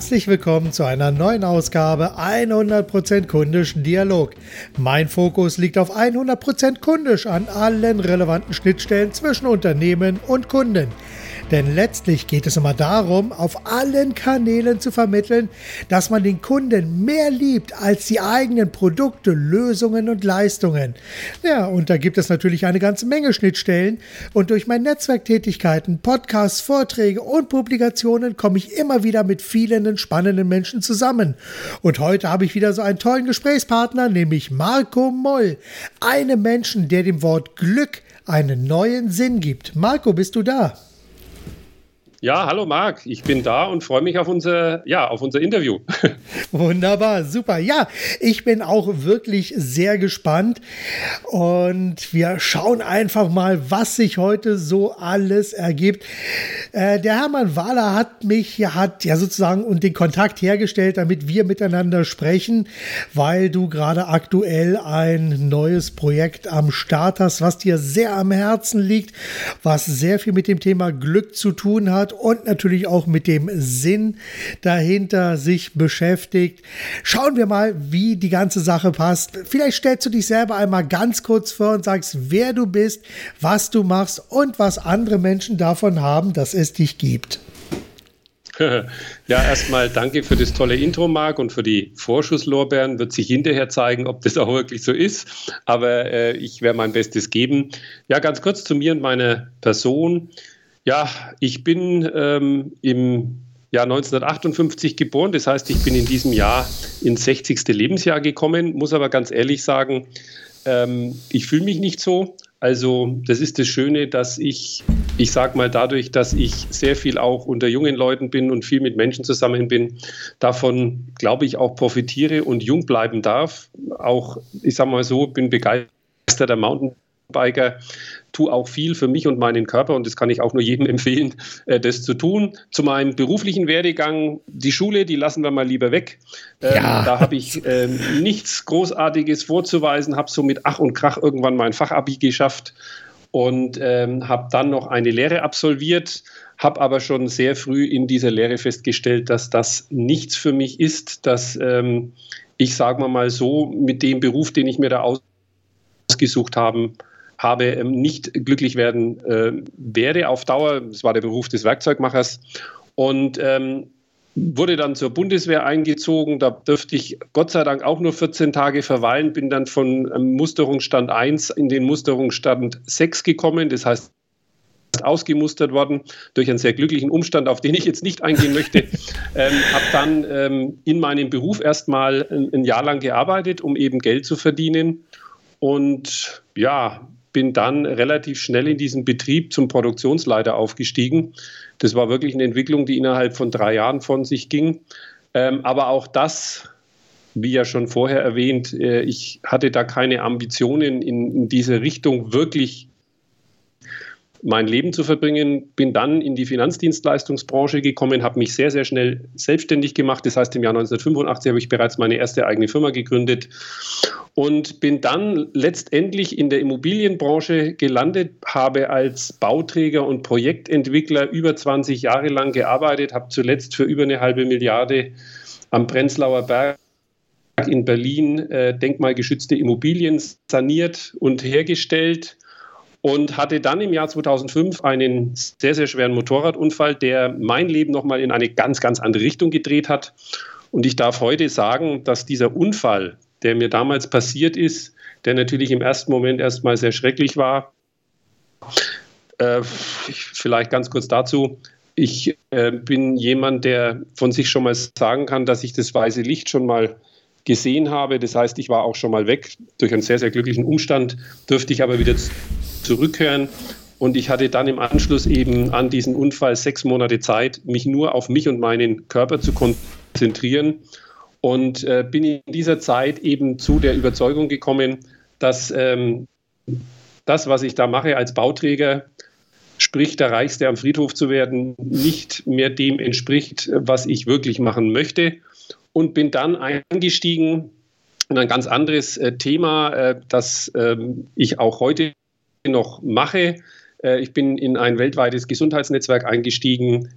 Herzlich willkommen zu einer neuen Ausgabe 100% kundisch Dialog. Mein Fokus liegt auf 100% kundisch an allen relevanten Schnittstellen zwischen Unternehmen und Kunden. Denn letztlich geht es immer darum, auf allen Kanälen zu vermitteln, dass man den Kunden mehr liebt als die eigenen Produkte, Lösungen und Leistungen. Ja, und da gibt es natürlich eine ganze Menge Schnittstellen. Und durch meine Netzwerktätigkeiten, Podcasts, Vorträge und Publikationen komme ich immer wieder mit vielen spannenden Menschen zusammen. Und heute habe ich wieder so einen tollen Gesprächspartner, nämlich Marco Moll. Einem Menschen, der dem Wort Glück einen neuen Sinn gibt. Marco, bist du da? Ja, hallo Marc, ich bin da und freue mich auf unser, ja, auf unser Interview. Wunderbar, super. Ja, ich bin auch wirklich sehr gespannt und wir schauen einfach mal, was sich heute so alles ergibt. Äh, der Hermann Wahler hat mich, hat ja sozusagen und den Kontakt hergestellt, damit wir miteinander sprechen, weil du gerade aktuell ein neues Projekt am Start hast, was dir sehr am Herzen liegt, was sehr viel mit dem Thema Glück zu tun hat und natürlich auch mit dem Sinn dahinter sich beschäftigt. Schauen wir mal, wie die ganze Sache passt. Vielleicht stellst du dich selber einmal ganz kurz vor und sagst, wer du bist, was du machst und was andere Menschen davon haben, dass es dich gibt. Ja, erstmal danke für das tolle Intro, Marc, und für die Vorschusslorbeeren. Wird sich hinterher zeigen, ob das auch wirklich so ist. Aber äh, ich werde mein Bestes geben. Ja, ganz kurz zu mir und meiner Person. Ja, ich bin ähm, im Jahr 1958 geboren. Das heißt, ich bin in diesem Jahr ins 60. Lebensjahr gekommen, muss aber ganz ehrlich sagen, ähm, ich fühle mich nicht so. Also das ist das Schöne, dass ich, ich sage mal dadurch, dass ich sehr viel auch unter jungen Leuten bin und viel mit Menschen zusammen bin, davon glaube ich auch profitiere und jung bleiben darf. Auch, ich sage mal so, bin begeisterter Mountainbiker, tue auch viel für mich und meinen Körper und das kann ich auch nur jedem empfehlen, äh, das zu tun. Zu meinem beruflichen Werdegang, die Schule, die lassen wir mal lieber weg. Ähm, ja. Da habe ich äh, nichts Großartiges vorzuweisen, habe so mit Ach und Krach irgendwann mein Fachabi geschafft und ähm, habe dann noch eine Lehre absolviert, habe aber schon sehr früh in dieser Lehre festgestellt, dass das nichts für mich ist, dass ähm, ich, sage mal so, mit dem Beruf, den ich mir da ausgesucht habe, habe, ähm, nicht glücklich werden äh, werde auf Dauer. Das war der Beruf des Werkzeugmachers. Und ähm, wurde dann zur Bundeswehr eingezogen. Da dürfte ich Gott sei Dank auch nur 14 Tage verweilen, bin dann von ähm, Musterungsstand 1 in den Musterungsstand 6 gekommen. Das heißt, ausgemustert worden durch einen sehr glücklichen Umstand, auf den ich jetzt nicht eingehen möchte. ähm, habe dann ähm, in meinem Beruf erstmal ein, ein Jahr lang gearbeitet, um eben Geld zu verdienen. Und ja, bin dann relativ schnell in diesen Betrieb zum Produktionsleiter aufgestiegen. Das war wirklich eine Entwicklung, die innerhalb von drei Jahren von sich ging. Ähm, aber auch das, wie ja schon vorher erwähnt, äh, ich hatte da keine Ambitionen in, in diese Richtung wirklich mein Leben zu verbringen. Bin dann in die Finanzdienstleistungsbranche gekommen, habe mich sehr, sehr schnell selbstständig gemacht. Das heißt, im Jahr 1985 habe ich bereits meine erste eigene Firma gegründet und bin dann letztendlich in der Immobilienbranche gelandet, habe als Bauträger und Projektentwickler über 20 Jahre lang gearbeitet, habe zuletzt für über eine halbe Milliarde am Prenzlauer Berg in Berlin äh, denkmalgeschützte Immobilien saniert und hergestellt und hatte dann im Jahr 2005 einen sehr, sehr schweren Motorradunfall, der mein Leben nochmal in eine ganz, ganz andere Richtung gedreht hat. Und ich darf heute sagen, dass dieser Unfall, der mir damals passiert ist, der natürlich im ersten Moment erstmal sehr schrecklich war, äh, vielleicht ganz kurz dazu. Ich äh, bin jemand, der von sich schon mal sagen kann, dass ich das weiße Licht schon mal gesehen habe. Das heißt, ich war auch schon mal weg. Durch einen sehr, sehr glücklichen Umstand dürfte ich aber wieder zurückkehren. Und ich hatte dann im Anschluss eben an diesen Unfall sechs Monate Zeit, mich nur auf mich und meinen Körper zu konzentrieren. Und äh, bin in dieser Zeit eben zu der Überzeugung gekommen, dass ähm, das, was ich da mache als Bauträger, sprich der Reichste am Friedhof zu werden, nicht mehr dem entspricht, was ich wirklich machen möchte. Und bin dann eingestiegen in ein ganz anderes äh, Thema, äh, das ähm, ich auch heute noch mache. Äh, ich bin in ein weltweites Gesundheitsnetzwerk eingestiegen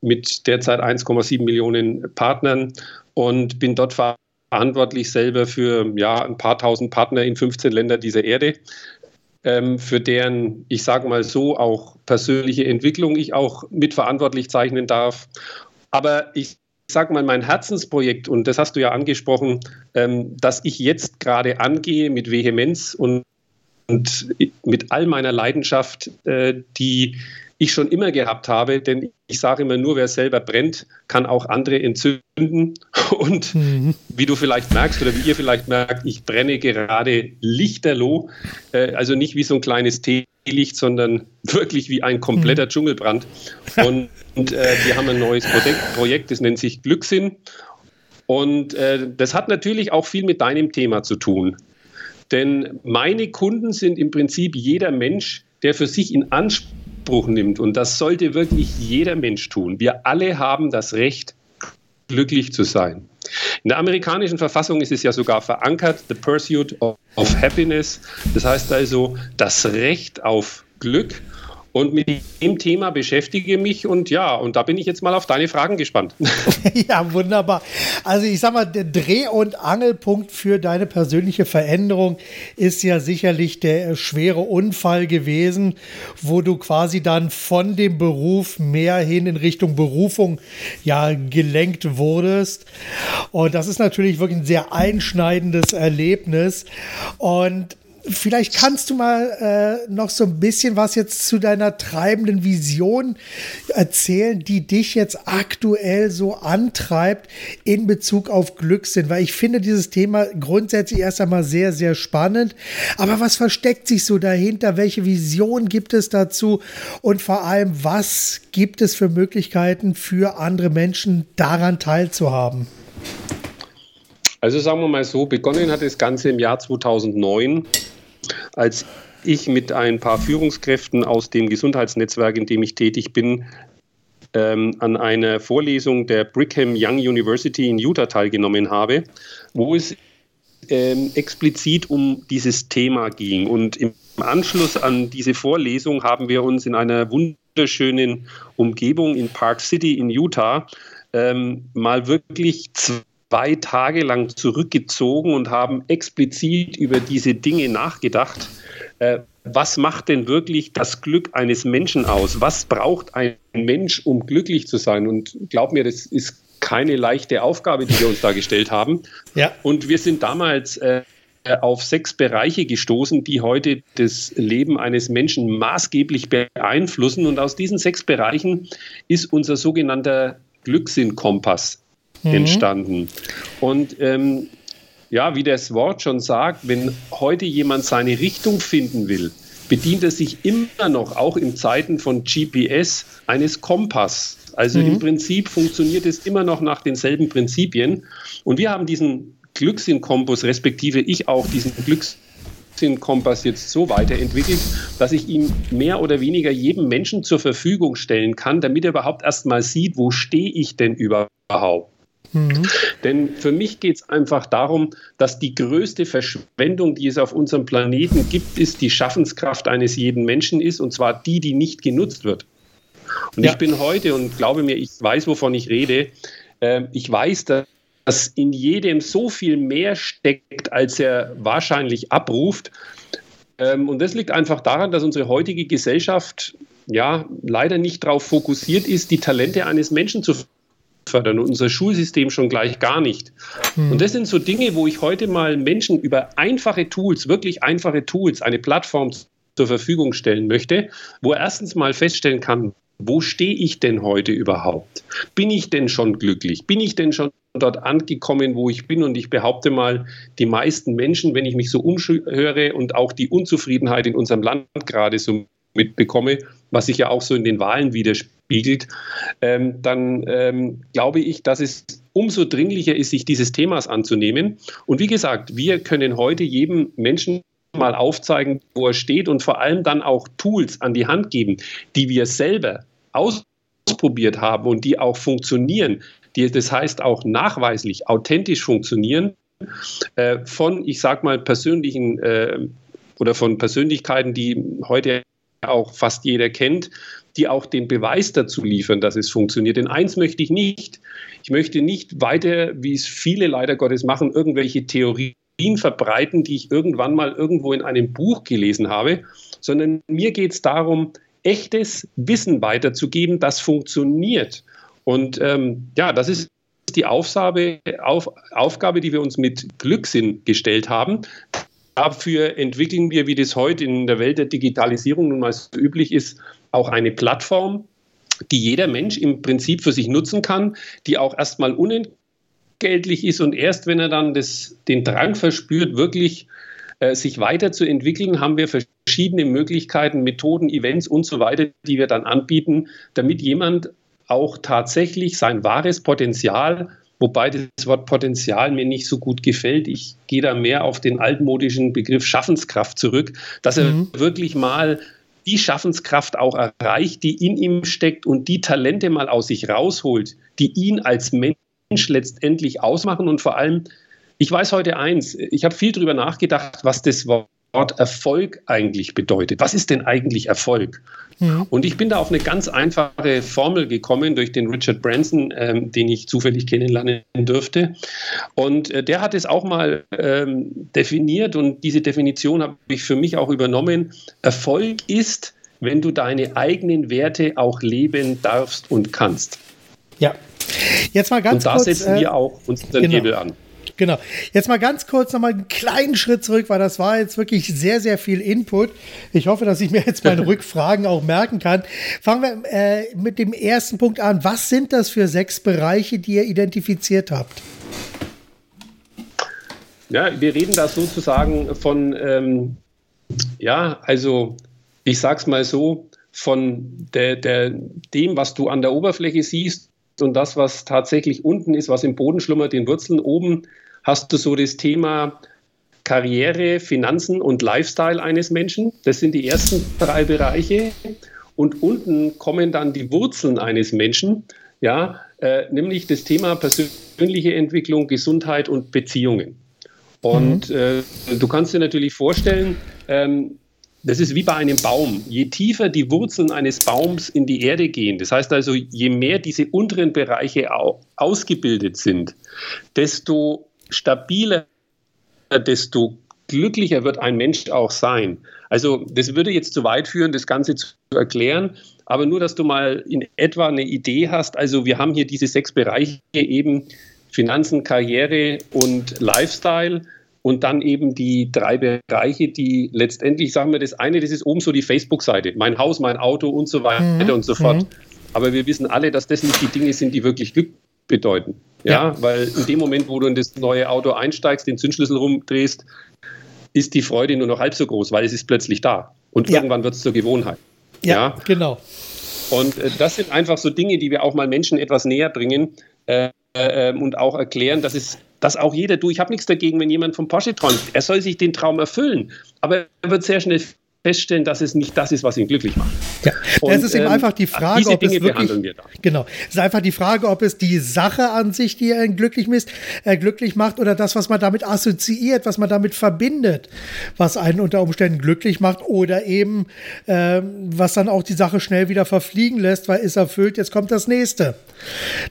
mit derzeit 1,7 Millionen Partnern und bin dort verantwortlich selber für ja, ein paar tausend Partner in 15 Ländern dieser Erde, ähm, für deren, ich sage mal so, auch persönliche Entwicklung ich auch mitverantwortlich zeichnen darf. Aber ich sag mal, mein Herzensprojekt, und das hast du ja angesprochen, ähm, dass ich jetzt gerade angehe mit Vehemenz und, und mit all meiner Leidenschaft, äh, die ich schon immer gehabt habe, denn ich sage immer nur, wer selber brennt, kann auch andere entzünden. Und mhm. wie du vielleicht merkst oder wie ihr vielleicht merkt, ich brenne gerade lichterloh, äh, also nicht wie so ein kleines Teelicht, sondern wirklich wie ein kompletter mhm. Dschungelbrand. Und, und äh, wir haben ein neues Projekt, Projekt, das nennt sich Glückssinn. Und äh, das hat natürlich auch viel mit deinem Thema zu tun. Denn meine Kunden sind im Prinzip jeder Mensch, der für sich in Anspruch nimmt, und das sollte wirklich jeder Mensch tun, wir alle haben das Recht, glücklich zu sein. In der amerikanischen Verfassung ist es ja sogar verankert, the pursuit of, happiness. Das heißt also das Recht auf Glück. Und mit dem Thema beschäftige mich und ja, und da bin ich jetzt mal auf deine Fragen gespannt. ja, wunderbar. Also ich sag mal, der Dreh- und Angelpunkt für deine persönliche Veränderung ist ja sicherlich der schwere Unfall gewesen, wo du quasi dann von dem Beruf mehr hin in Richtung Berufung ja gelenkt wurdest. Und das ist natürlich wirklich ein sehr einschneidendes Erlebnis. Und Vielleicht kannst du mal äh, noch so ein bisschen was jetzt zu deiner treibenden Vision erzählen, die dich jetzt aktuell so antreibt in Bezug auf Glückssinn, weil ich finde dieses Thema grundsätzlich erst einmal sehr, sehr spannend. Aber was versteckt sich so dahinter? Welche Vision gibt es dazu? Und vor allem, was gibt es für Möglichkeiten für andere Menschen daran teilzuhaben? Also sagen wir mal so, begonnen hat das Ganze im Jahr 2009 als ich mit ein paar Führungskräften aus dem Gesundheitsnetzwerk, in dem ich tätig bin, ähm, an einer Vorlesung der Brigham Young University in Utah teilgenommen habe, wo es ähm, explizit um dieses Thema ging. Und im Anschluss an diese Vorlesung haben wir uns in einer wunderschönen Umgebung in Park City in Utah ähm, mal wirklich zwei zwei Tage lang zurückgezogen und haben explizit über diese Dinge nachgedacht. Äh, was macht denn wirklich das Glück eines Menschen aus? Was braucht ein Mensch, um glücklich zu sein? Und glaub mir, das ist keine leichte Aufgabe, die wir uns da gestellt haben. Ja. Und wir sind damals äh, auf sechs Bereiche gestoßen, die heute das Leben eines Menschen maßgeblich beeinflussen. Und aus diesen sechs Bereichen ist unser sogenannter Glückssinn-Kompass mhm. entstanden. Und ähm, ja, wie das Wort schon sagt, wenn heute jemand seine Richtung finden will, bedient er sich immer noch, auch in Zeiten von GPS, eines Kompass. Also mhm. im Prinzip funktioniert es immer noch nach denselben Prinzipien. Und wir haben diesen Glückssinn-Kompass, respektive ich auch diesen Glückssinn-Kompass jetzt so weiterentwickelt, dass ich ihn mehr oder weniger jedem Menschen zur Verfügung stellen kann, damit er überhaupt erst mal sieht, wo stehe ich denn überhaupt. Mhm. Denn für mich geht es einfach darum, dass die größte Verschwendung, die es auf unserem Planeten gibt, ist die Schaffenskraft eines jeden Menschen ist, und zwar die, die nicht genutzt wird. Und ja. ich bin heute und glaube mir, ich weiß, wovon ich rede. Äh, ich weiß, dass in jedem so viel mehr steckt, als er wahrscheinlich abruft. Ähm, und das liegt einfach daran, dass unsere heutige Gesellschaft ja leider nicht darauf fokussiert ist, die Talente eines Menschen zu fördern und unser Schulsystem schon gleich gar nicht. Hm. Und das sind so Dinge, wo ich heute mal Menschen über einfache Tools, wirklich einfache Tools, eine Plattform zur Verfügung stellen möchte, wo er erstens mal feststellen kann, wo stehe ich denn heute überhaupt? Bin ich denn schon glücklich? Bin ich denn schon dort angekommen, wo ich bin? Und ich behaupte mal, die meisten Menschen, wenn ich mich so umhöre und auch die Unzufriedenheit in unserem Land gerade so mitbekomme, was sich ja auch so in den Wahlen widerspiegelt, ähm, dann ähm, glaube ich, dass es umso dringlicher ist, sich dieses Themas anzunehmen. Und wie gesagt, wir können heute jedem Menschen mal aufzeigen, wo er steht und vor allem dann auch Tools an die Hand geben, die wir selber ausprobiert haben und die auch funktionieren, die das heißt auch nachweislich, authentisch funktionieren, äh, von, ich sag mal, persönlichen äh, oder von Persönlichkeiten, die heute auch fast jeder kennt, die auch den Beweis dazu liefern, dass es funktioniert. Denn eins möchte ich nicht. Ich möchte nicht weiter, wie es viele leider Gottes machen, irgendwelche Theorien verbreiten, die ich irgendwann mal irgendwo in einem Buch gelesen habe, sondern mir geht es darum, echtes Wissen weiterzugeben, das funktioniert. Und ähm, ja, das ist die Aufgabe, auf, Aufgabe, die wir uns mit Glückssinn gestellt haben. Dafür entwickeln wir, wie das heute in der Welt der Digitalisierung nun mal so üblich ist, auch eine Plattform, die jeder Mensch im Prinzip für sich nutzen kann, die auch erstmal unentgeltlich ist und erst wenn er dann das, den Drang verspürt, wirklich äh, sich weiterzuentwickeln, haben wir verschiedene Möglichkeiten, Methoden, Events und so weiter, die wir dann anbieten, damit jemand auch tatsächlich sein wahres Potenzial wobei das Wort Potenzial mir nicht so gut gefällt. Ich gehe da mehr auf den altmodischen Begriff Schaffenskraft zurück, dass er mhm. wirklich mal die Schaffenskraft auch erreicht, die in ihm steckt und die Talente mal aus sich rausholt, die ihn als Mensch letztendlich ausmachen und vor allem, ich weiß heute eins, ich habe viel darüber nachgedacht, was das Wort Erfolg eigentlich bedeutet. Was ist denn eigentlich Erfolg? Mhm. Und ich bin da auf eine ganz einfache Formel gekommen durch den Richard Branson, ähm, den ich zufällig kennenlernen durfte. Und äh, der hat es auch mal ähm, definiert und diese Definition habe ich für mich auch übernommen. Erfolg ist, wenn du deine eigenen Werte auch leben darfst und kannst. Ja. Jetzt mal ganz kurz. Und da kurz, setzen äh, wir auch unseren genau. Hebel an. Genau. Jetzt mal ganz kurz nochmal einen kleinen Schritt zurück, weil das war jetzt wirklich sehr, sehr viel Input. Ich hoffe, dass ich mir jetzt meine Rückfragen auch merken kann. Fangen wir äh, mit dem ersten Punkt an. Was sind das für sechs Bereiche, die ihr identifiziert habt? Ja, wir reden da sozusagen von, ähm, ja, also ich sag's mal so, von der, der, dem, was du an der Oberfläche siehst und das, was tatsächlich unten ist, was im Boden schlummert, den Wurzeln oben, hast du so das Thema Karriere, Finanzen und Lifestyle eines Menschen. Das sind die ersten drei Bereiche. Und unten kommen dann die Wurzeln eines Menschen, ja, äh, nämlich das Thema persönliche Entwicklung, Gesundheit und Beziehungen. Und mhm. äh, du kannst dir natürlich vorstellen, ähm, das ist wie bei einem Baum. Je tiefer die Wurzeln eines Baums in die Erde gehen, das heißt also, je mehr diese unteren Bereiche ausgebildet sind, desto stabiler, desto glücklicher wird ein Mensch auch sein. Also das würde jetzt zu weit führen, das Ganze zu erklären, aber nur, dass du mal in etwa eine Idee hast. Also wir haben hier diese sechs Bereiche eben Finanzen, Karriere und Lifestyle und dann eben die drei Bereiche, die letztendlich, sagen wir, das eine, das ist oben so die Facebook-Seite, mein Haus, mein Auto und so weiter mhm. und so fort. Mhm. Aber wir wissen alle, dass das nicht die Dinge sind, die wirklich Glück bedeuten. Ja, ja, weil in dem Moment, wo du in das neue Auto einsteigst, den Zündschlüssel rumdrehst, ist die Freude nur noch halb so groß, weil es ist plötzlich da. Und ja. irgendwann wird es zur Gewohnheit. Ja, ja? genau. Und äh, das sind einfach so Dinge, die wir auch mal Menschen etwas näher bringen äh, äh, und auch erklären, dass es dass auch jeder, du, ich habe nichts dagegen, wenn jemand vom Porsche träumt. Er soll sich den Traum erfüllen. Aber er wird sehr schnell feststellen, dass es nicht das ist, was ihn glücklich macht. Ja, und, es ist eben ähm, einfach die Frage, diese ob Dinge es wirklich, wir da. Genau, es ist einfach die Frage, ob es die Sache an sich, die ihn glücklich, misst, äh, glücklich macht, oder das, was man damit assoziiert, was man damit verbindet, was einen unter Umständen glücklich macht, oder eben äh, was dann auch die Sache schnell wieder verfliegen lässt, weil ist erfüllt, jetzt kommt das nächste.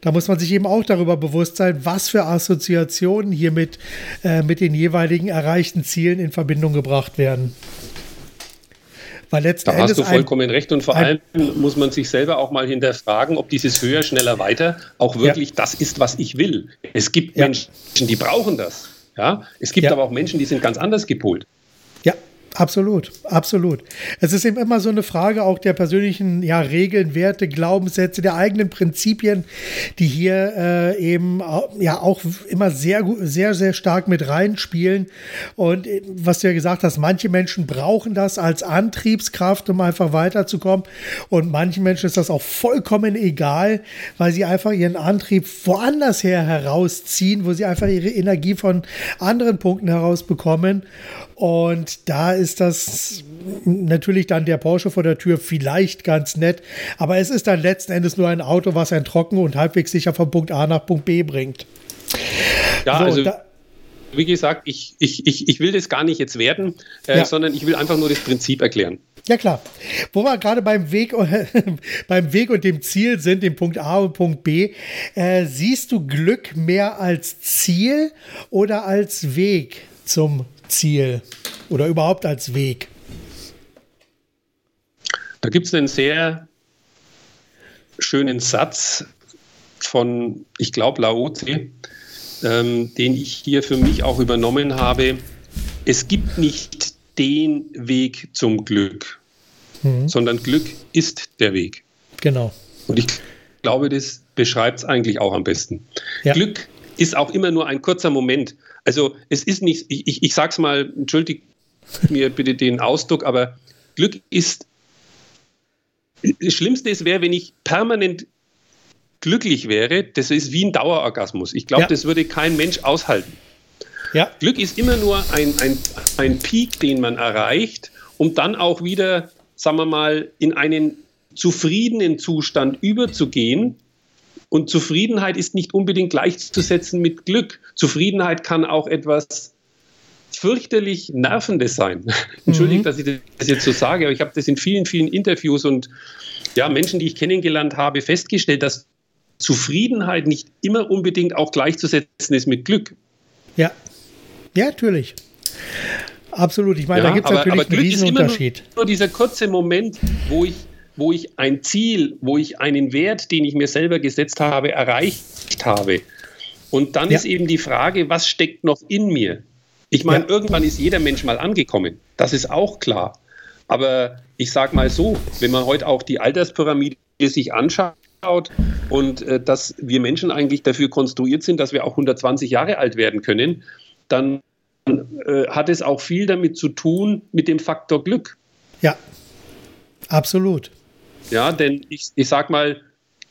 Da muss man sich eben auch darüber bewusst sein, was für Assoziationen hier mit, äh, mit den jeweiligen erreichten Zielen in Verbindung gebracht werden. Weil letzten da hast du vollkommen recht und vor allem muss man sich selber auch mal hinterfragen, ob dieses höher, schneller, weiter auch wirklich ja. das ist, was ich will. Es gibt ja. Menschen, die brauchen das. Ja, es gibt ja. aber auch Menschen, die sind ganz anders gepolt. Absolut, absolut. Es ist eben immer so eine Frage auch der persönlichen ja, Regeln, Werte, Glaubenssätze, der eigenen Prinzipien, die hier äh, eben ja auch immer sehr, sehr, sehr stark mit reinspielen. Und äh, was du ja gesagt hast, manche Menschen brauchen das als Antriebskraft, um einfach weiterzukommen. Und manchen Menschen ist das auch vollkommen egal, weil sie einfach ihren Antrieb woanders her herausziehen, wo sie einfach ihre Energie von anderen Punkten heraus bekommen. Und da ist das natürlich dann der Porsche vor der Tür vielleicht ganz nett, aber es ist dann letzten Endes nur ein Auto, was ein trocken und halbwegs sicher von Punkt A nach Punkt B bringt. Ja, so, also wie gesagt, ich, ich, ich, ich will das gar nicht jetzt werden, äh, ja. sondern ich will einfach nur das Prinzip erklären. Ja klar. Wo wir gerade beim Weg, beim Weg und dem Ziel sind, dem Punkt A und Punkt B, äh, siehst du Glück mehr als Ziel oder als Weg zum Ziel oder überhaupt als Weg? Da gibt es einen sehr schönen Satz von, ich glaube, Laozi, ähm, den ich hier für mich auch übernommen habe. Es gibt nicht den Weg zum Glück, mhm. sondern Glück ist der Weg. Genau. Und ich glaube, das beschreibt es eigentlich auch am besten. Ja. Glück ist auch immer nur ein kurzer Moment. Also es ist nicht, ich, ich, ich sag's mal, entschuldigt mir bitte den Ausdruck, aber Glück ist, das Schlimmste wäre, wenn ich permanent glücklich wäre, das ist wie ein Dauerorgasmus. Ich glaube, ja. das würde kein Mensch aushalten. Ja. Glück ist immer nur ein, ein, ein Peak, den man erreicht, um dann auch wieder, sagen wir mal, in einen zufriedenen Zustand überzugehen. Und Zufriedenheit ist nicht unbedingt gleichzusetzen mit Glück. Zufriedenheit kann auch etwas fürchterlich Nervendes sein. Entschuldigt, mhm. dass ich das jetzt so sage, aber ich habe das in vielen, vielen Interviews und ja, Menschen, die ich kennengelernt habe, festgestellt, dass Zufriedenheit nicht immer unbedingt auch gleichzusetzen ist mit Glück. Ja. Ja, natürlich. Absolut. Ich meine, ja, da gibt es natürlich aber einen Riesenunterschied. Nur, nur dieser kurze Moment, wo ich, wo ich ein Ziel, wo ich einen Wert, den ich mir selber gesetzt habe, erreicht habe. Und dann ja. ist eben die Frage, was steckt noch in mir? Ich meine, ja. irgendwann ist jeder Mensch mal angekommen. Das ist auch klar. Aber ich sage mal so, wenn man heute auch die Alterspyramide sich anschaut und äh, dass wir Menschen eigentlich dafür konstruiert sind, dass wir auch 120 Jahre alt werden können, dann äh, hat es auch viel damit zu tun mit dem Faktor Glück. Ja, absolut. Ja, denn ich, ich sag mal,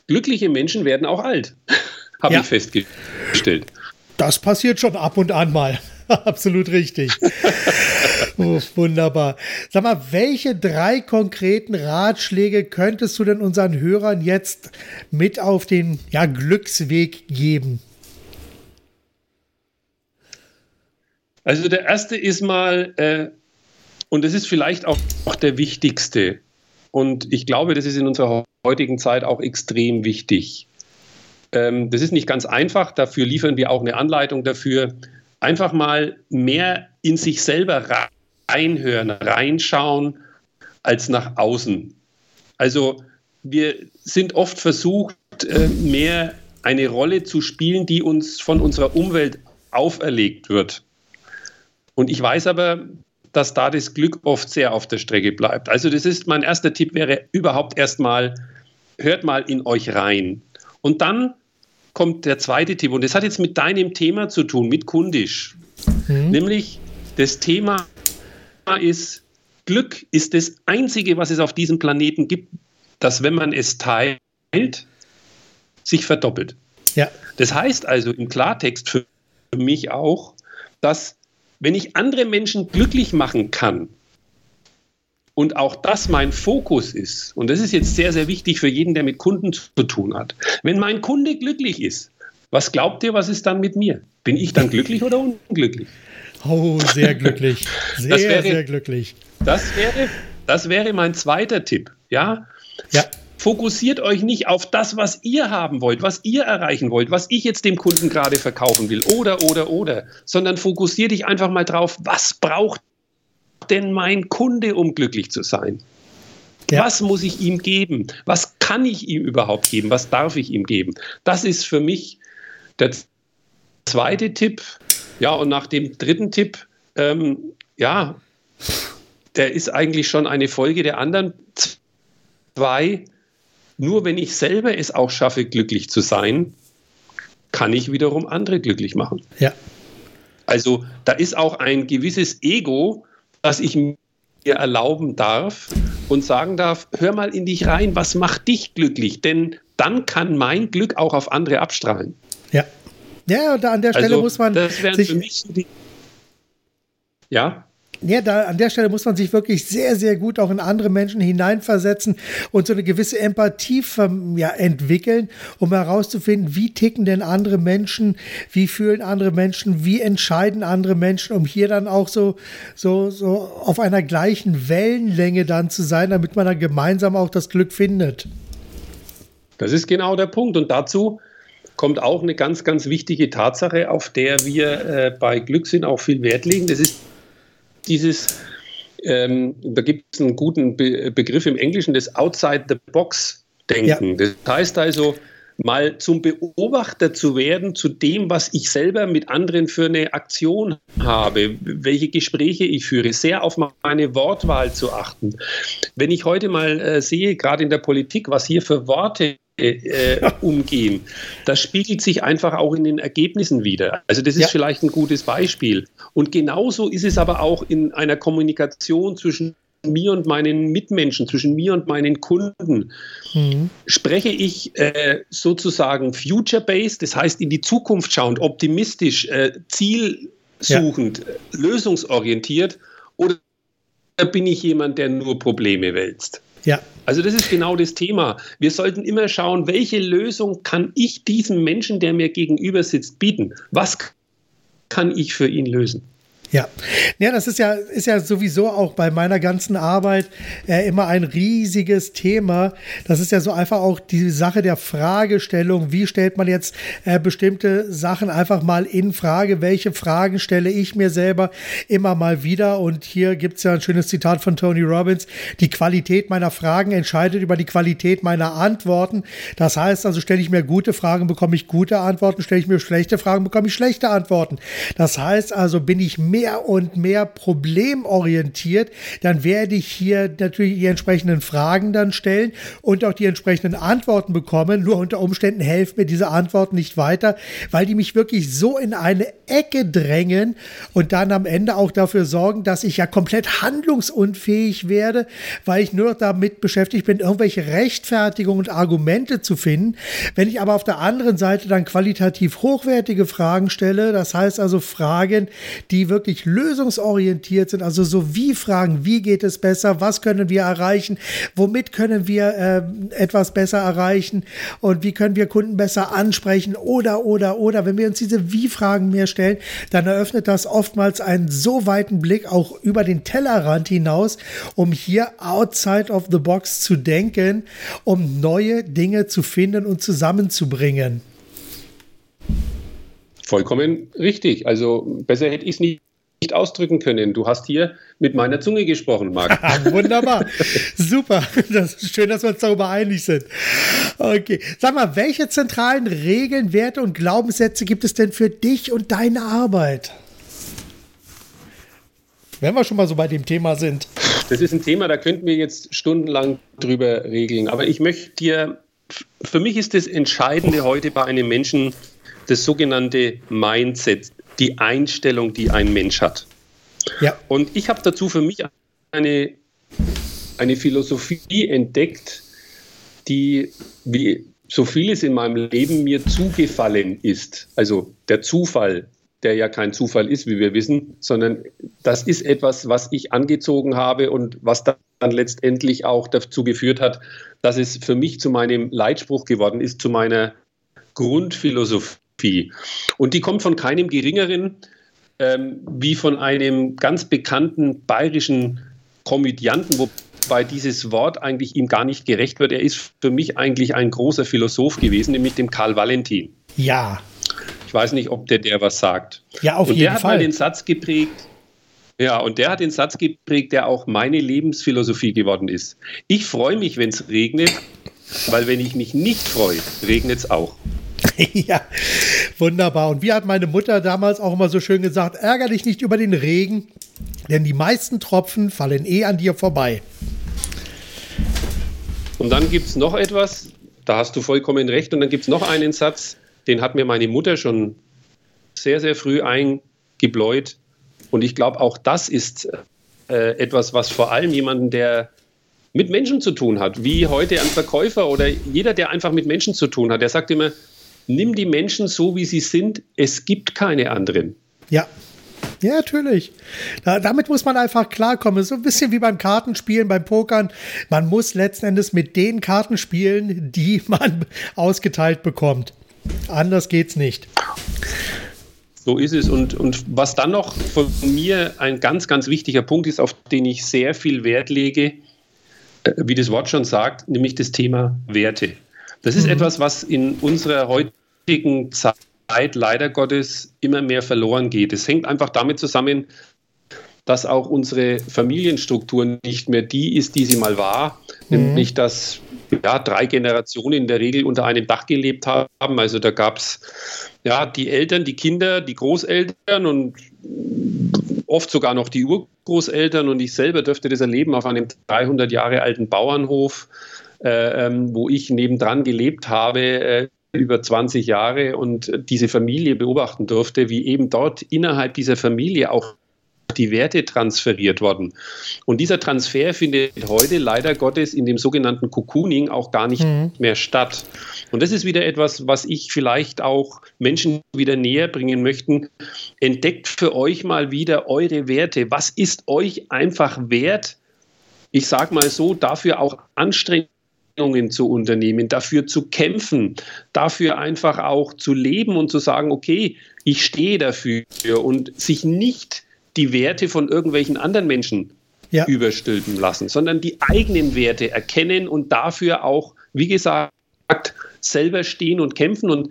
glückliche Menschen werden auch alt, habe ja. ich festgestellt. Das passiert schon ab und an mal. Absolut richtig. oh, wunderbar. Sag mal, welche drei konkreten Ratschläge könntest du denn unseren Hörern jetzt mit auf den ja, Glücksweg geben? Also der erste ist mal, äh, und das ist vielleicht auch, auch der wichtigste, und ich glaube, das ist in unserer heutigen Zeit auch extrem wichtig. Ähm, das ist nicht ganz einfach, dafür liefern wir auch eine Anleitung dafür. Einfach mal mehr in sich selber reinhören, reinschauen, als nach außen. Also wir sind oft versucht, äh, mehr eine Rolle zu spielen, die uns von unserer Umwelt auferlegt wird. Und ich weiß aber, dass da das Glück oft sehr auf der Strecke bleibt. Also das ist mein erster Tipp wäre überhaupt erstmal hört mal in euch rein. Und dann kommt der zweite Tipp und das hat jetzt mit deinem Thema zu tun, mit kundisch. Mhm. Nämlich das Thema ist Glück ist das einzige, was es auf diesem Planeten gibt, dass wenn man es teilt, sich verdoppelt. Ja. Das heißt also im Klartext für mich auch, dass wenn ich andere Menschen glücklich machen kann, und auch das mein Fokus ist, und das ist jetzt sehr, sehr wichtig für jeden, der mit Kunden zu tun hat. Wenn mein Kunde glücklich ist, was glaubt ihr, was ist dann mit mir? Bin ich dann glücklich oder unglücklich? Oh, sehr glücklich. Sehr, wäre, sehr glücklich. Das wäre, das wäre mein zweiter Tipp. Ja? ja fokussiert euch nicht auf das, was ihr haben wollt, was ihr erreichen wollt, was ich jetzt dem Kunden gerade verkaufen will oder, oder, oder, sondern fokussiert dich einfach mal drauf, was braucht denn mein Kunde, um glücklich zu sein? Ja. Was muss ich ihm geben? Was kann ich ihm überhaupt geben? Was darf ich ihm geben? Das ist für mich der zweite Tipp. Ja, und nach dem dritten Tipp, ähm, ja, der ist eigentlich schon eine Folge der anderen zwei. Nur wenn ich selber es auch schaffe, glücklich zu sein, kann ich wiederum andere glücklich machen. Ja. Also da ist auch ein gewisses Ego, das ich mir erlauben darf und sagen darf, hör mal in dich rein, was macht dich glücklich? Denn dann kann mein Glück auch auf andere abstrahlen. Ja. Ja, und an der Stelle also, muss man das sich... Für mich so die ja? Ja, da an der Stelle muss man sich wirklich sehr, sehr gut auch in andere Menschen hineinversetzen und so eine gewisse Empathie ja, entwickeln, um herauszufinden, wie ticken denn andere Menschen, wie fühlen andere Menschen, wie entscheiden andere Menschen, um hier dann auch so, so, so auf einer gleichen Wellenlänge dann zu sein, damit man dann gemeinsam auch das Glück findet. Das ist genau der Punkt. Und dazu kommt auch eine ganz, ganz wichtige Tatsache, auf der wir äh, bei Glückssinn auch viel Wert legen. Das ist dieses, ähm, da gibt es einen guten Be Begriff im Englischen, das Outside-the-Box-Denken. Ja. Das heißt also, mal zum Beobachter zu werden zu dem, was ich selber mit anderen für eine Aktion habe, welche Gespräche ich führe, sehr auf meine Wortwahl zu achten. Wenn ich heute mal äh, sehe, gerade in der Politik, was hier für Worte äh, umgehen. Das spiegelt sich einfach auch in den Ergebnissen wieder. Also das ist ja. vielleicht ein gutes Beispiel. Und genauso ist es aber auch in einer Kommunikation zwischen mir und meinen Mitmenschen, zwischen mir und meinen Kunden. Mhm. Spreche ich äh, sozusagen future-based, das heißt in die Zukunft schauend, optimistisch, äh, zielsuchend, ja. lösungsorientiert oder bin ich jemand, der nur Probleme wälzt? Ja. Also das ist genau das Thema. Wir sollten immer schauen, welche Lösung kann ich diesem Menschen, der mir gegenüber sitzt, bieten? Was kann ich für ihn lösen? Ja, ja, das ist ja, ist ja sowieso auch bei meiner ganzen Arbeit äh, immer ein riesiges Thema. Das ist ja so einfach auch die Sache der Fragestellung. Wie stellt man jetzt äh, bestimmte Sachen einfach mal in Frage? Welche Fragen stelle ich mir selber immer mal wieder? Und hier gibt es ja ein schönes Zitat von Tony Robbins. Die Qualität meiner Fragen entscheidet über die Qualität meiner Antworten. Das heißt also, stelle ich mir gute Fragen, bekomme ich gute Antworten. Stelle ich mir schlechte Fragen, bekomme ich schlechte Antworten. Das heißt also, bin ich mehr mehr und mehr problemorientiert, dann werde ich hier natürlich die entsprechenden Fragen dann stellen und auch die entsprechenden Antworten bekommen. Nur unter Umständen helfen mir diese Antworten nicht weiter, weil die mich wirklich so in eine Ecke drängen und dann am Ende auch dafür sorgen, dass ich ja komplett handlungsunfähig werde, weil ich nur damit beschäftigt bin, irgendwelche Rechtfertigungen und Argumente zu finden. Wenn ich aber auf der anderen Seite dann qualitativ hochwertige Fragen stelle, das heißt also Fragen, die wirklich wirklich lösungsorientiert sind, also so wie Fragen, wie geht es besser, was können wir erreichen, womit können wir äh, etwas besser erreichen und wie können wir Kunden besser ansprechen oder, oder, oder. Wenn wir uns diese Wie-Fragen mehr stellen, dann eröffnet das oftmals einen so weiten Blick auch über den Tellerrand hinaus, um hier outside of the box zu denken, um neue Dinge zu finden und zusammenzubringen. Vollkommen richtig. Also besser hätte ich es nicht nicht ausdrücken können. Du hast hier mit meiner Zunge gesprochen, Marc. Wunderbar. Super. Das ist schön, dass wir uns darüber einig sind. Okay. Sag mal, welche zentralen Regeln, Werte und Glaubenssätze gibt es denn für dich und deine Arbeit? Wenn wir schon mal so bei dem Thema sind. Das ist ein Thema, da könnten wir jetzt stundenlang drüber regeln. Aber ich möchte dir, für mich ist das Entscheidende heute bei einem Menschen das sogenannte Mindset die Einstellung, die ein Mensch hat. Ja. Und ich habe dazu für mich eine, eine Philosophie entdeckt, die wie so vieles in meinem Leben mir zugefallen ist. Also der Zufall, der ja kein Zufall ist, wie wir wissen, sondern das ist etwas, was ich angezogen habe und was dann letztendlich auch dazu geführt hat, dass es für mich zu meinem Leitspruch geworden ist, zu meiner Grundphilosophie. Philosophie. Und die kommt von keinem geringeren ähm, wie von einem ganz bekannten bayerischen Komödianten, wobei dieses Wort eigentlich ihm gar nicht gerecht wird. Er ist für mich eigentlich ein großer Philosoph gewesen, nämlich dem Karl Valentin. Ja. Ich weiß nicht, ob der der was sagt. Ja, auf und jeden Fall. Der hat mal den Satz geprägt, ja, und der hat den Satz geprägt, der auch meine Lebensphilosophie geworden ist. Ich freue mich, wenn es regnet, weil wenn ich mich nicht freue, regnet es auch. ja, wunderbar. Und wie hat meine Mutter damals auch immer so schön gesagt, ärger dich nicht über den Regen, denn die meisten Tropfen fallen eh an dir vorbei. Und dann gibt es noch etwas, da hast du vollkommen recht, und dann gibt es noch einen Satz, den hat mir meine Mutter schon sehr, sehr früh eingebläut. Und ich glaube, auch das ist äh, etwas, was vor allem jemanden, der mit Menschen zu tun hat, wie heute ein Verkäufer oder jeder, der einfach mit Menschen zu tun hat, der sagt immer, nimm die Menschen so, wie sie sind. Es gibt keine anderen. Ja. Ja, natürlich. Da, damit muss man einfach klarkommen. So ein bisschen wie beim Kartenspielen, beim Pokern. Man muss letzten Endes mit den Karten spielen, die man ausgeteilt bekommt. Anders geht's nicht. So ist es. Und, und was dann noch von mir ein ganz, ganz wichtiger Punkt ist, auf den ich sehr viel Wert lege, äh, wie das Wort schon sagt, nämlich das Thema Werte. Das ist mhm. etwas, was in unserer heutigen Zeit leider Gottes immer mehr verloren geht. Es hängt einfach damit zusammen, dass auch unsere Familienstruktur nicht mehr die ist, die sie mal war, mhm. nämlich dass ja, drei Generationen in der Regel unter einem Dach gelebt haben. Also da gab es ja, die Eltern, die Kinder, die Großeltern und oft sogar noch die Urgroßeltern. Und ich selber dürfte das erleben auf einem 300 Jahre alten Bauernhof, wo ich nebendran gelebt habe. Äh, über 20 Jahre und diese Familie beobachten durfte, wie eben dort innerhalb dieser Familie auch die Werte transferiert worden. Und dieser Transfer findet heute leider Gottes in dem sogenannten Cocooning auch gar nicht mhm. mehr statt. Und das ist wieder etwas, was ich vielleicht auch Menschen wieder näher bringen möchten. Entdeckt für euch mal wieder eure Werte. Was ist euch einfach wert? Ich sage mal so, dafür auch Anstrengungen zu unternehmen, dafür zu kämpfen, dafür einfach auch zu leben und zu sagen, okay, ich stehe dafür und sich nicht die Werte von irgendwelchen anderen Menschen ja. überstülpen lassen, sondern die eigenen Werte erkennen und dafür auch, wie gesagt, selber stehen und kämpfen. Und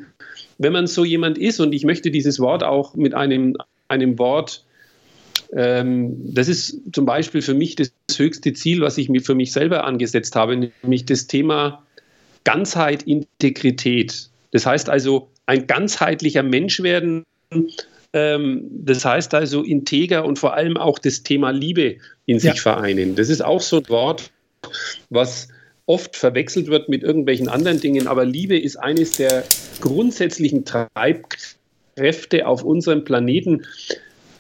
wenn man so jemand ist, und ich möchte dieses Wort auch mit einem, einem Wort, das ist zum Beispiel für mich das höchste Ziel, was ich mir für mich selber angesetzt habe, nämlich das Thema Ganzheit, Integrität. Das heißt also, ein ganzheitlicher Mensch werden, ähm, das heißt also integer und vor allem auch das Thema Liebe in sich ja. vereinen. Das ist auch so ein Wort, was oft verwechselt wird mit irgendwelchen anderen Dingen, aber Liebe ist eines der grundsätzlichen Treibkräfte auf unserem Planeten,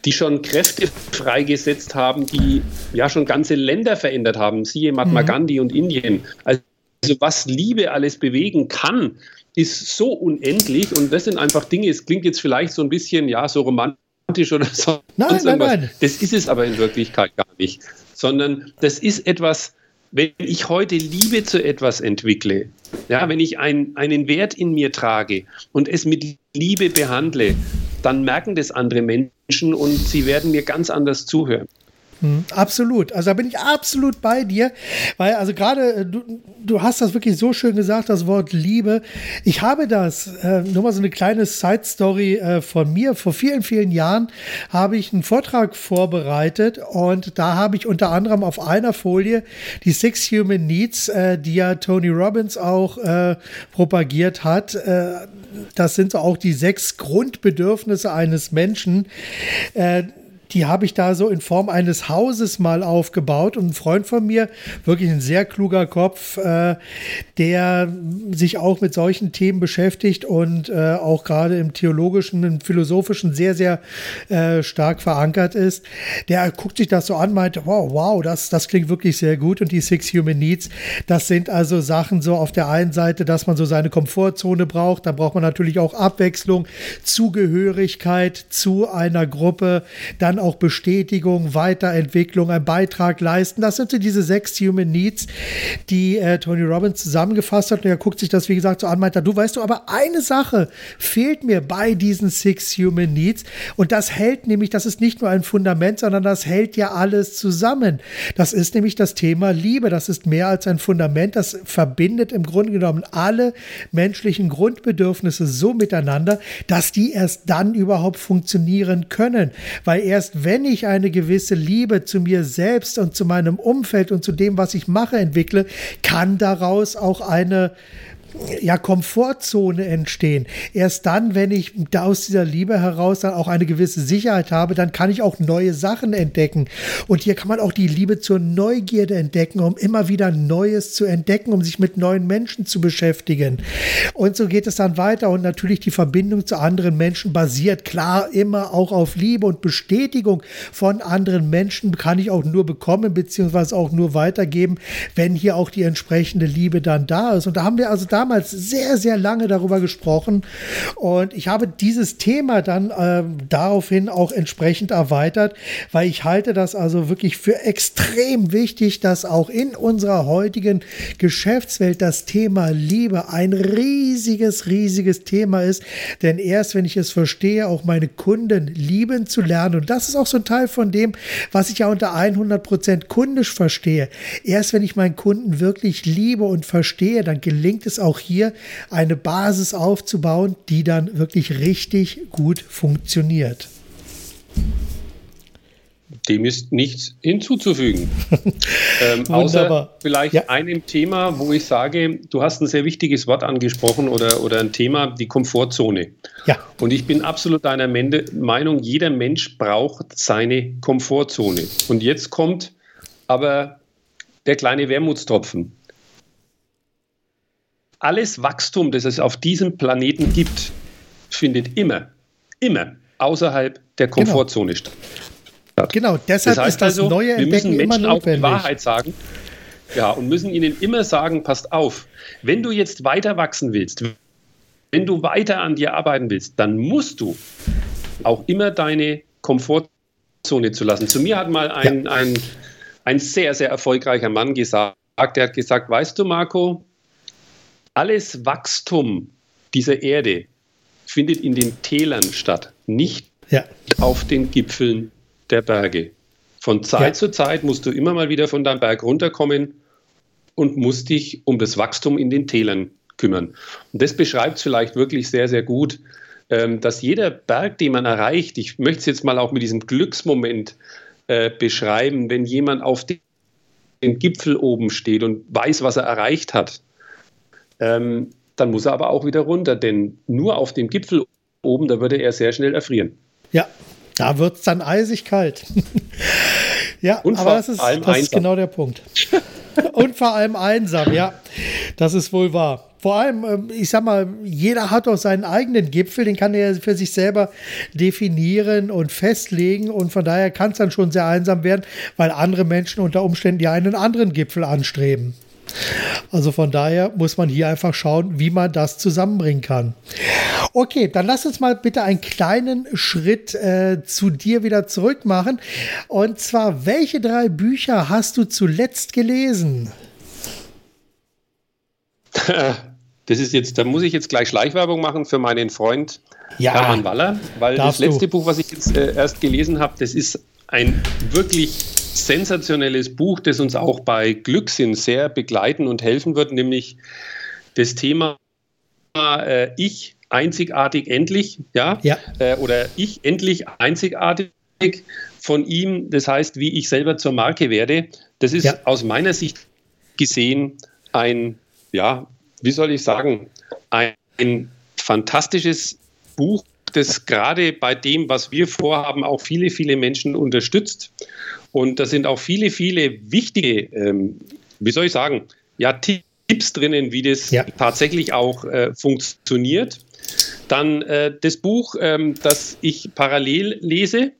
die schon Kräfte freigesetzt haben, die ja schon ganze Länder verändert haben, siehe Mahatma mhm. Gandhi und Indien. Also was Liebe alles bewegen kann, ist so unendlich und das sind einfach Dinge, es klingt jetzt vielleicht so ein bisschen, ja, so romantisch oder so. Nein, nein, nein. Das ist es aber in Wirklichkeit gar nicht, sondern das ist etwas, wenn ich heute Liebe zu etwas entwickle, ja, wenn ich ein, einen Wert in mir trage und es mit Liebe behandle, dann merken das andere Menschen und sie werden mir ganz anders zuhören. Hm, absolut. Also da bin ich absolut bei dir, weil also gerade äh, du, du hast das wirklich so schön gesagt, das Wort Liebe. Ich habe das, äh, nur mal so eine kleine Side-Story äh, von mir. Vor vielen, vielen Jahren habe ich einen Vortrag vorbereitet und da habe ich unter anderem auf einer Folie die Six Human Needs, äh, die ja Tony Robbins auch äh, propagiert hat. Äh, das sind so auch die sechs Grundbedürfnisse eines Menschen. Die habe ich da so in Form eines Hauses mal aufgebaut. Und ein Freund von mir, wirklich ein sehr kluger Kopf, äh, der sich auch mit solchen Themen beschäftigt und äh, auch gerade im theologischen, im philosophischen sehr, sehr äh, stark verankert ist, der guckt sich das so an, meint, wow, wow, das, das klingt wirklich sehr gut. Und die Six Human Needs, das sind also Sachen so auf der einen Seite, dass man so seine Komfortzone braucht. Da braucht man natürlich auch Abwechslung, Zugehörigkeit zu einer Gruppe, dann auch Bestätigung, Weiterentwicklung, einen Beitrag leisten. Das sind so diese sechs Human Needs, die äh, Tony Robbins zusammengefasst hat. Und er guckt sich das, wie gesagt, so an, meint, du weißt du, aber eine Sache fehlt mir bei diesen six Human Needs. Und das hält nämlich, das ist nicht nur ein Fundament, sondern das hält ja alles zusammen. Das ist nämlich das Thema Liebe. Das ist mehr als ein Fundament. Das verbindet im Grunde genommen alle menschlichen Grundbedürfnisse so miteinander, dass die erst dann überhaupt funktionieren können. Weil erst erst wenn ich eine gewisse Liebe zu mir selbst und zu meinem Umfeld und zu dem, was ich mache, entwickle, kann daraus auch eine ja, Komfortzone entstehen. Erst dann, wenn ich da aus dieser Liebe heraus dann auch eine gewisse Sicherheit habe, dann kann ich auch neue Sachen entdecken. Und hier kann man auch die Liebe zur Neugierde entdecken, um immer wieder Neues zu entdecken, um sich mit neuen Menschen zu beschäftigen. Und so geht es dann weiter. Und natürlich die Verbindung zu anderen Menschen basiert klar immer auch auf Liebe und Bestätigung von anderen Menschen kann ich auch nur bekommen, beziehungsweise auch nur weitergeben, wenn hier auch die entsprechende Liebe dann da ist. Und da haben wir also da damals sehr, sehr lange darüber gesprochen und ich habe dieses Thema dann äh, daraufhin auch entsprechend erweitert, weil ich halte das also wirklich für extrem wichtig, dass auch in unserer heutigen Geschäftswelt das Thema Liebe ein riesiges, riesiges Thema ist. Denn erst wenn ich es verstehe, auch meine Kunden lieben zu lernen, und das ist auch so ein Teil von dem, was ich ja unter 100% kundisch verstehe. Erst wenn ich meinen Kunden wirklich liebe und verstehe, dann gelingt es auch hier, eine Basis aufzubauen, die dann wirklich richtig gut funktioniert. Dem ist nichts hinzuzufügen. ähm, außer vielleicht ja. einem Thema, wo ich sage, du hast ein sehr wichtiges Wort angesprochen oder, oder ein Thema, die Komfortzone. Ja. Und ich bin absolut deiner Meinung, jeder Mensch braucht seine Komfortzone. Und jetzt kommt aber der kleine Wermutstropfen. Alles Wachstum, das es auf diesem Planeten gibt, findet immer, immer außerhalb der genau. Komfortzone genau. statt. Genau, deshalb das heißt ist das also, neue wir müssen Menschen auch die Wahrheit sagen. Ja, und müssen ihnen immer sagen, passt auf, wenn du jetzt weiter wachsen willst, wenn du weiter an dir arbeiten willst, dann musst du auch immer deine Komfortzone zu lassen. Zu mir hat mal ein, ja. ein, ein sehr, sehr erfolgreicher Mann gesagt, der hat gesagt, weißt du, Marco, alles Wachstum dieser Erde findet in den Tälern statt, nicht ja. auf den Gipfeln der Berge. Von Zeit ja. zu Zeit musst du immer mal wieder von deinem Berg runterkommen und musst dich um das Wachstum in den Tälern kümmern. Und das beschreibt es vielleicht wirklich sehr, sehr gut, ähm, dass jeder Berg, den man erreicht, ich möchte es jetzt mal auch mit diesem Glücksmoment äh, beschreiben, wenn jemand auf dem Gipfel oben steht und weiß, was er erreicht hat, ähm, dann muss er aber auch wieder runter, denn nur auf dem Gipfel oben, da würde er sehr schnell erfrieren. Ja, da wird es dann eisig kalt. ja, Und aber das, ist, das ist genau der Punkt. Und vor allem einsam, ja. Das ist wohl wahr. Vor allem, ähm, ich sag mal, jeder hat doch seinen eigenen Gipfel, den kann er für sich selber definieren und festlegen. Und von daher kann es dann schon sehr einsam werden, weil andere Menschen unter Umständen ja einen anderen Gipfel anstreben. Also von daher muss man hier einfach schauen, wie man das zusammenbringen kann. Okay, dann lass uns mal bitte einen kleinen Schritt äh, zu dir wieder zurück machen. Und zwar, welche drei Bücher hast du zuletzt gelesen? Das ist jetzt, da muss ich jetzt gleich Schleichwerbung machen für meinen Freund ja, Hermann Waller, weil das letzte du. Buch, was ich jetzt äh, erst gelesen habe, das ist ein wirklich sensationelles Buch, das uns auch bei Glückssinn sehr begleiten und helfen wird, nämlich das Thema äh, Ich einzigartig endlich, ja, ja. Äh, oder Ich endlich einzigartig von ihm. Das heißt, wie ich selber zur Marke werde. Das ist ja. aus meiner Sicht gesehen ein, ja, wie soll ich sagen, ein, ein fantastisches Buch, das gerade bei dem, was wir vorhaben, auch viele, viele Menschen unterstützt. Und da sind auch viele, viele wichtige, ähm, wie soll ich sagen, ja, Tipps drinnen, wie das ja. tatsächlich auch äh, funktioniert. Dann äh, das Buch, ähm, das ich parallel lese,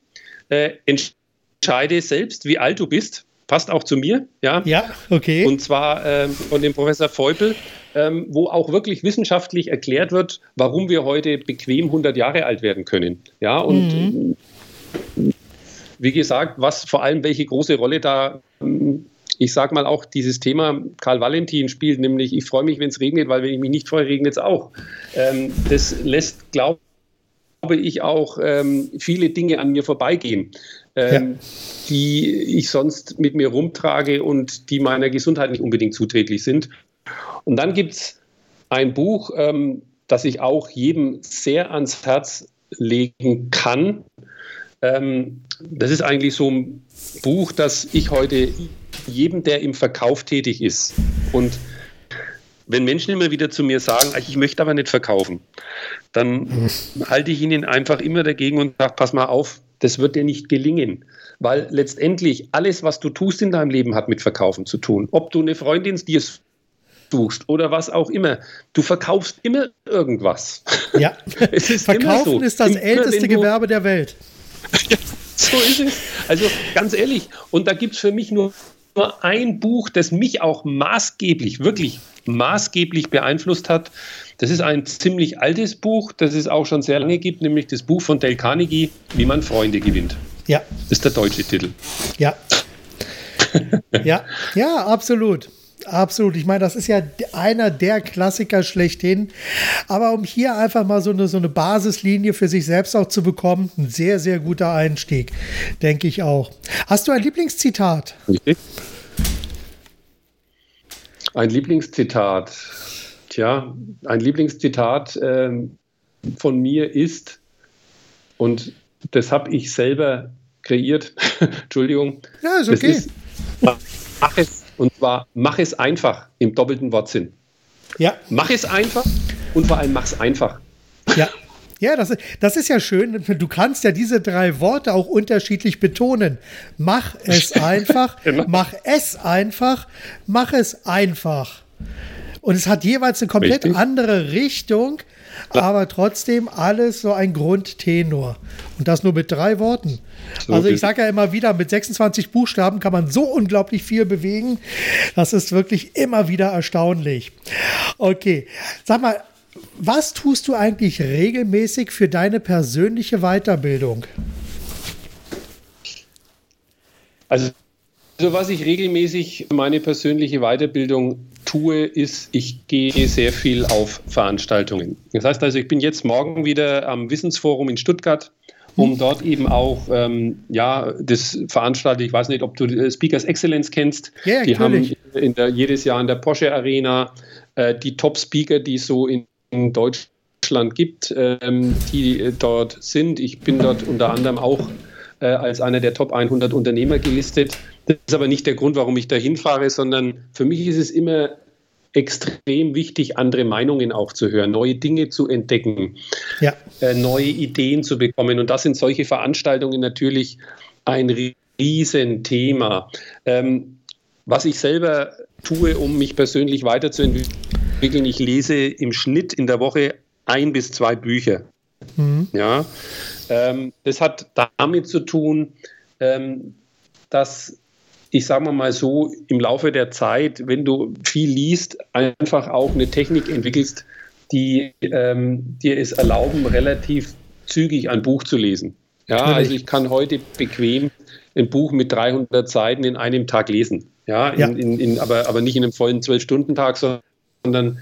äh, entscheide selbst, wie alt du bist. Passt auch zu mir, ja. Ja, okay. Und zwar ähm, von dem Professor Feupel, ähm, wo auch wirklich wissenschaftlich erklärt wird, warum wir heute bequem 100 Jahre alt werden können. Ja, und mhm wie gesagt, was vor allem welche große Rolle da, ich sage mal auch dieses Thema Karl Valentin spielt, nämlich ich freue mich, wenn es regnet, weil wenn ich mich nicht freue, regnet es auch. Ähm, das lässt, glaube ich, auch ähm, viele Dinge an mir vorbeigehen. Ähm, ja. die ich sonst mit mir rumtrage und die meiner Gesundheit nicht unbedingt zuträglich sind. Und dann gibt es ein Buch, ähm, das ich auch jedem sehr ans Herz legen kann. Ähm, das ist eigentlich so ein Buch, das ich heute jedem, der im Verkauf tätig ist und wenn Menschen immer wieder zu mir sagen, ich möchte aber nicht verkaufen, dann halte ich ihnen einfach immer dagegen und sage, pass mal auf, das wird dir nicht gelingen. Weil letztendlich alles, was du tust in deinem Leben, hat mit Verkaufen zu tun. Ob du eine Freundin dir suchst oder was auch immer, du verkaufst immer irgendwas. Ja, es ist Verkaufen so. ist das älteste Gewerbe der Welt. so ist es. Also ganz ehrlich, und da gibt es für mich nur nur ein Buch, das mich auch maßgeblich, wirklich maßgeblich beeinflusst hat. Das ist ein ziemlich altes Buch, das es auch schon sehr lange gibt, nämlich das Buch von Dale Carnegie, Wie man Freunde gewinnt. Ja. Das ist der deutsche Titel. Ja. ja, ja, absolut. Absolut. Ich meine, das ist ja einer der Klassiker schlechthin. Aber um hier einfach mal so eine, so eine Basislinie für sich selbst auch zu bekommen, ein sehr, sehr guter Einstieg, denke ich auch. Hast du ein Lieblingszitat? Richtig. Ein Lieblingszitat. Tja, ein Lieblingszitat äh, von mir ist, und das habe ich selber kreiert, Entschuldigung. Ja, ist okay. Ist, mach es, und zwar mach es einfach im doppelten Wortsinn. Ja. Mach es einfach und vor allem mach es einfach. Ja. Ja, das, das ist ja schön. Du kannst ja diese drei Worte auch unterschiedlich betonen. Mach es einfach, genau. mach es einfach, mach es einfach. Und es hat jeweils eine komplett Richtig. andere Richtung, aber trotzdem alles so ein Grundtenor. Und das nur mit drei Worten. So also ich sage ja immer wieder, mit 26 Buchstaben kann man so unglaublich viel bewegen. Das ist wirklich immer wieder erstaunlich. Okay, sag mal, was tust du eigentlich regelmäßig für deine persönliche Weiterbildung? Also, also was ich regelmäßig für meine persönliche Weiterbildung tue, ist, ich gehe sehr viel auf Veranstaltungen. Das heißt also, ich bin jetzt morgen wieder am Wissensforum in Stuttgart um dort eben auch ähm, ja, das veranstaltet. Ich weiß nicht, ob du äh, Speakers Excellence kennst. Ja, die natürlich. haben in der, jedes Jahr in der Porsche Arena äh, die Top-Speaker, die es so in, in Deutschland gibt, ähm, die äh, dort sind. Ich bin dort unter anderem auch äh, als einer der Top 100 Unternehmer gelistet. Das ist aber nicht der Grund, warum ich da hinfahre, sondern für mich ist es immer extrem wichtig, andere Meinungen auch zu hören, neue Dinge zu entdecken, ja. äh, neue Ideen zu bekommen. Und das sind solche Veranstaltungen natürlich ein Riesenthema. Ähm, was ich selber tue, um mich persönlich weiterzuentwickeln, ich lese im Schnitt in der Woche ein bis zwei Bücher. Mhm. Ja, ähm, das hat damit zu tun, ähm, dass ich sage mal so, im Laufe der Zeit, wenn du viel liest, einfach auch eine Technik entwickelst, die ähm, dir es erlauben, relativ zügig ein Buch zu lesen. Ja, also ich kann heute bequem ein Buch mit 300 Seiten in einem Tag lesen. Ja, in, ja. In, in, aber, aber nicht in einem vollen Zwölf-Stunden-Tag, sondern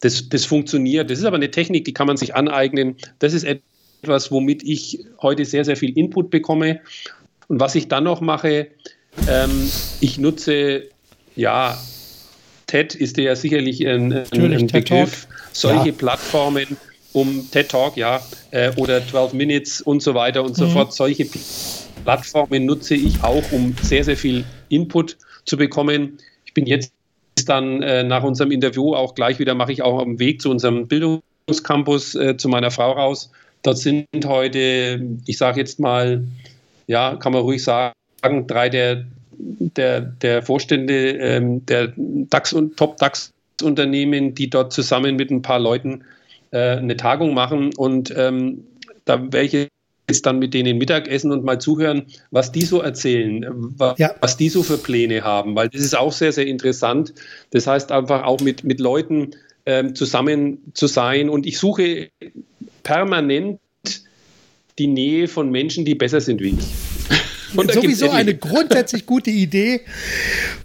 das, das funktioniert. Das ist aber eine Technik, die kann man sich aneignen. Das ist etwas, womit ich heute sehr, sehr viel Input bekomme. Und was ich dann noch mache, ähm, ich nutze, ja, TED ist ja sicherlich ein, ein, ein Begriff. Solche ja. Plattformen, um TED Talk, ja, äh, oder 12 Minutes und so weiter und so mhm. fort. Solche Plattformen nutze ich auch, um sehr, sehr viel Input zu bekommen. Ich bin jetzt dann äh, nach unserem Interview auch gleich wieder, mache ich auch am Weg zu unserem Bildungscampus äh, zu meiner Frau raus. Dort sind heute, ich sage jetzt mal, ja, kann man ruhig sagen, drei der, der, der Vorstände ähm, der DAX- und Top-DAX-Unternehmen, die dort zusammen mit ein paar Leuten äh, eine Tagung machen. Und ähm, da werde ich jetzt dann mit denen Mittagessen und mal zuhören, was die so erzählen, was, ja. was die so für Pläne haben, weil das ist auch sehr, sehr interessant. Das heißt einfach auch mit, mit Leuten ähm, zusammen zu sein. Und ich suche permanent die Nähe von Menschen, die besser sind wie ich sowieso eine grundsätzlich gute Idee,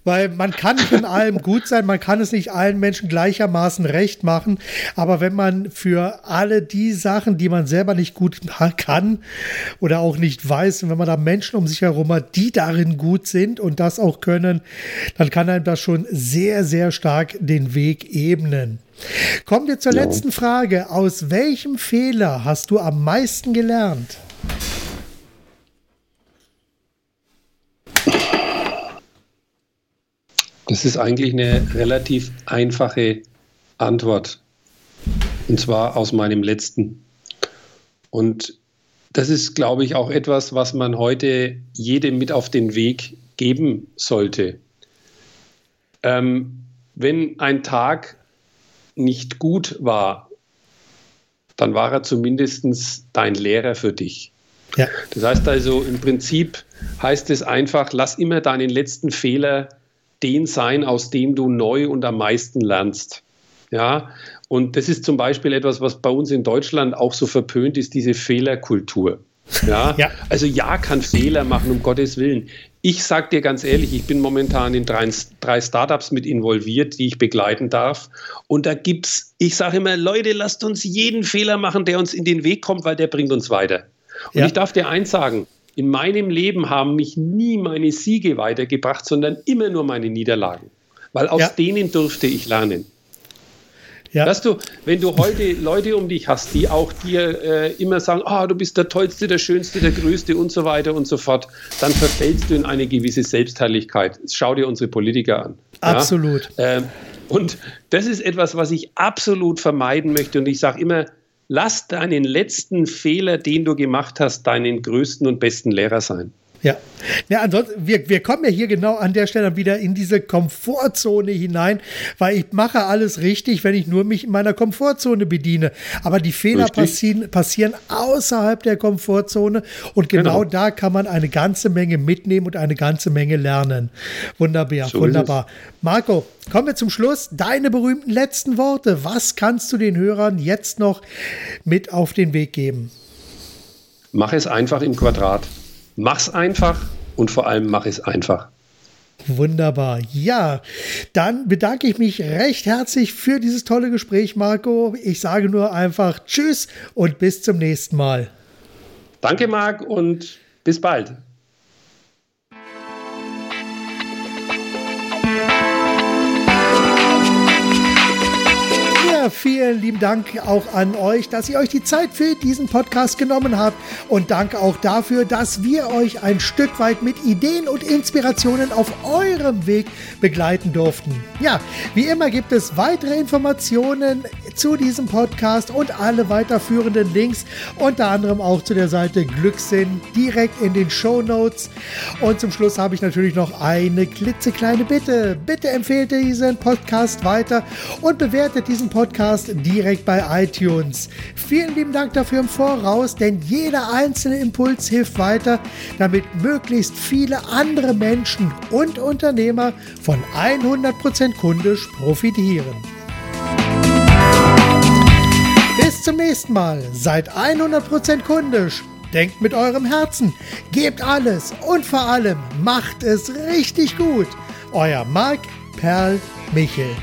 weil man kann nicht in allem gut sein, man kann es nicht allen Menschen gleichermaßen recht machen, aber wenn man für alle die Sachen, die man selber nicht gut kann oder auch nicht weiß, und wenn man da Menschen um sich herum hat, die darin gut sind und das auch können, dann kann einem das schon sehr, sehr stark den Weg ebnen. Kommen wir zur letzten Frage. Aus welchem Fehler hast du am meisten gelernt? Das ist eigentlich eine relativ einfache Antwort. Und zwar aus meinem letzten. Und das ist, glaube ich, auch etwas, was man heute jedem mit auf den Weg geben sollte. Ähm, wenn ein Tag nicht gut war, dann war er zumindest dein Lehrer für dich. Ja. Das heißt also im Prinzip heißt es einfach, lass immer deinen letzten Fehler den sein, aus dem du neu und am meisten lernst. Ja, und das ist zum Beispiel etwas, was bei uns in Deutschland auch so verpönt ist, diese Fehlerkultur. Ja? ja. Also ja, kann Fehler machen, um Gottes Willen. Ich sage dir ganz ehrlich, ich bin momentan in drei, drei Startups mit involviert, die ich begleiten darf. Und da gibt es, ich sage immer, Leute, lasst uns jeden Fehler machen, der uns in den Weg kommt, weil der bringt uns weiter. Und ja. ich darf dir eins sagen, in meinem Leben haben mich nie meine Siege weitergebracht, sondern immer nur meine Niederlagen. Weil aus ja. denen durfte ich lernen. Ja. Weißt du, wenn du heute Leute um dich hast, die auch dir äh, immer sagen, ah, du bist der Tollste, der Schönste, der Größte und so weiter und so fort, dann verfällst du in eine gewisse Selbstherrlichkeit. Schau dir unsere Politiker an. Absolut. Ja? Ähm, und das ist etwas, was ich absolut vermeiden möchte. Und ich sage immer, lass deinen letzten Fehler, den du gemacht hast, deinen größten und besten Lehrer sein. Ja. ja, ansonsten, wir, wir kommen ja hier genau an der Stelle wieder in diese Komfortzone hinein, weil ich mache alles richtig, wenn ich nur mich in meiner Komfortzone bediene. Aber die Fehler passieren, passieren außerhalb der Komfortzone und genau, genau, da kann man eine ganze Menge mitnehmen und eine ganze Menge lernen. Wunderbar, so wunderbar. Marco, kommen wir zum Schluss. Deine berühmten letzten Worte. Was kannst du den Hörern jetzt noch mit auf den Weg geben? Mach es einfach im Quadrat. Mach's einfach und vor allem mach es einfach. Wunderbar. Ja, dann bedanke ich mich recht herzlich für dieses tolle Gespräch, Marco. Ich sage nur einfach Tschüss und bis zum nächsten Mal. Danke, Marc, und bis bald. Vielen lieben Dank auch an euch, dass ihr euch die Zeit für diesen Podcast genommen habt. Und danke auch dafür, dass wir euch ein Stück weit mit Ideen und Inspirationen auf eurem Weg begleiten durften. Ja, wie immer gibt es weitere Informationen zu diesem Podcast und alle weiterführenden Links, unter anderem auch zu der Seite Glückssinn, direkt in den Show Notes. Und zum Schluss habe ich natürlich noch eine klitzekleine Bitte. Bitte empfehlt diesen Podcast weiter und bewertet diesen Podcast Podcast direkt bei iTunes. Vielen lieben Dank dafür im Voraus, denn jeder einzelne Impuls hilft weiter, damit möglichst viele andere Menschen und Unternehmer von 100% kundisch profitieren. Bis zum nächsten Mal. Seid 100% kundisch. Denkt mit eurem Herzen. Gebt alles und vor allem macht es richtig gut. Euer Marc Perl Michel.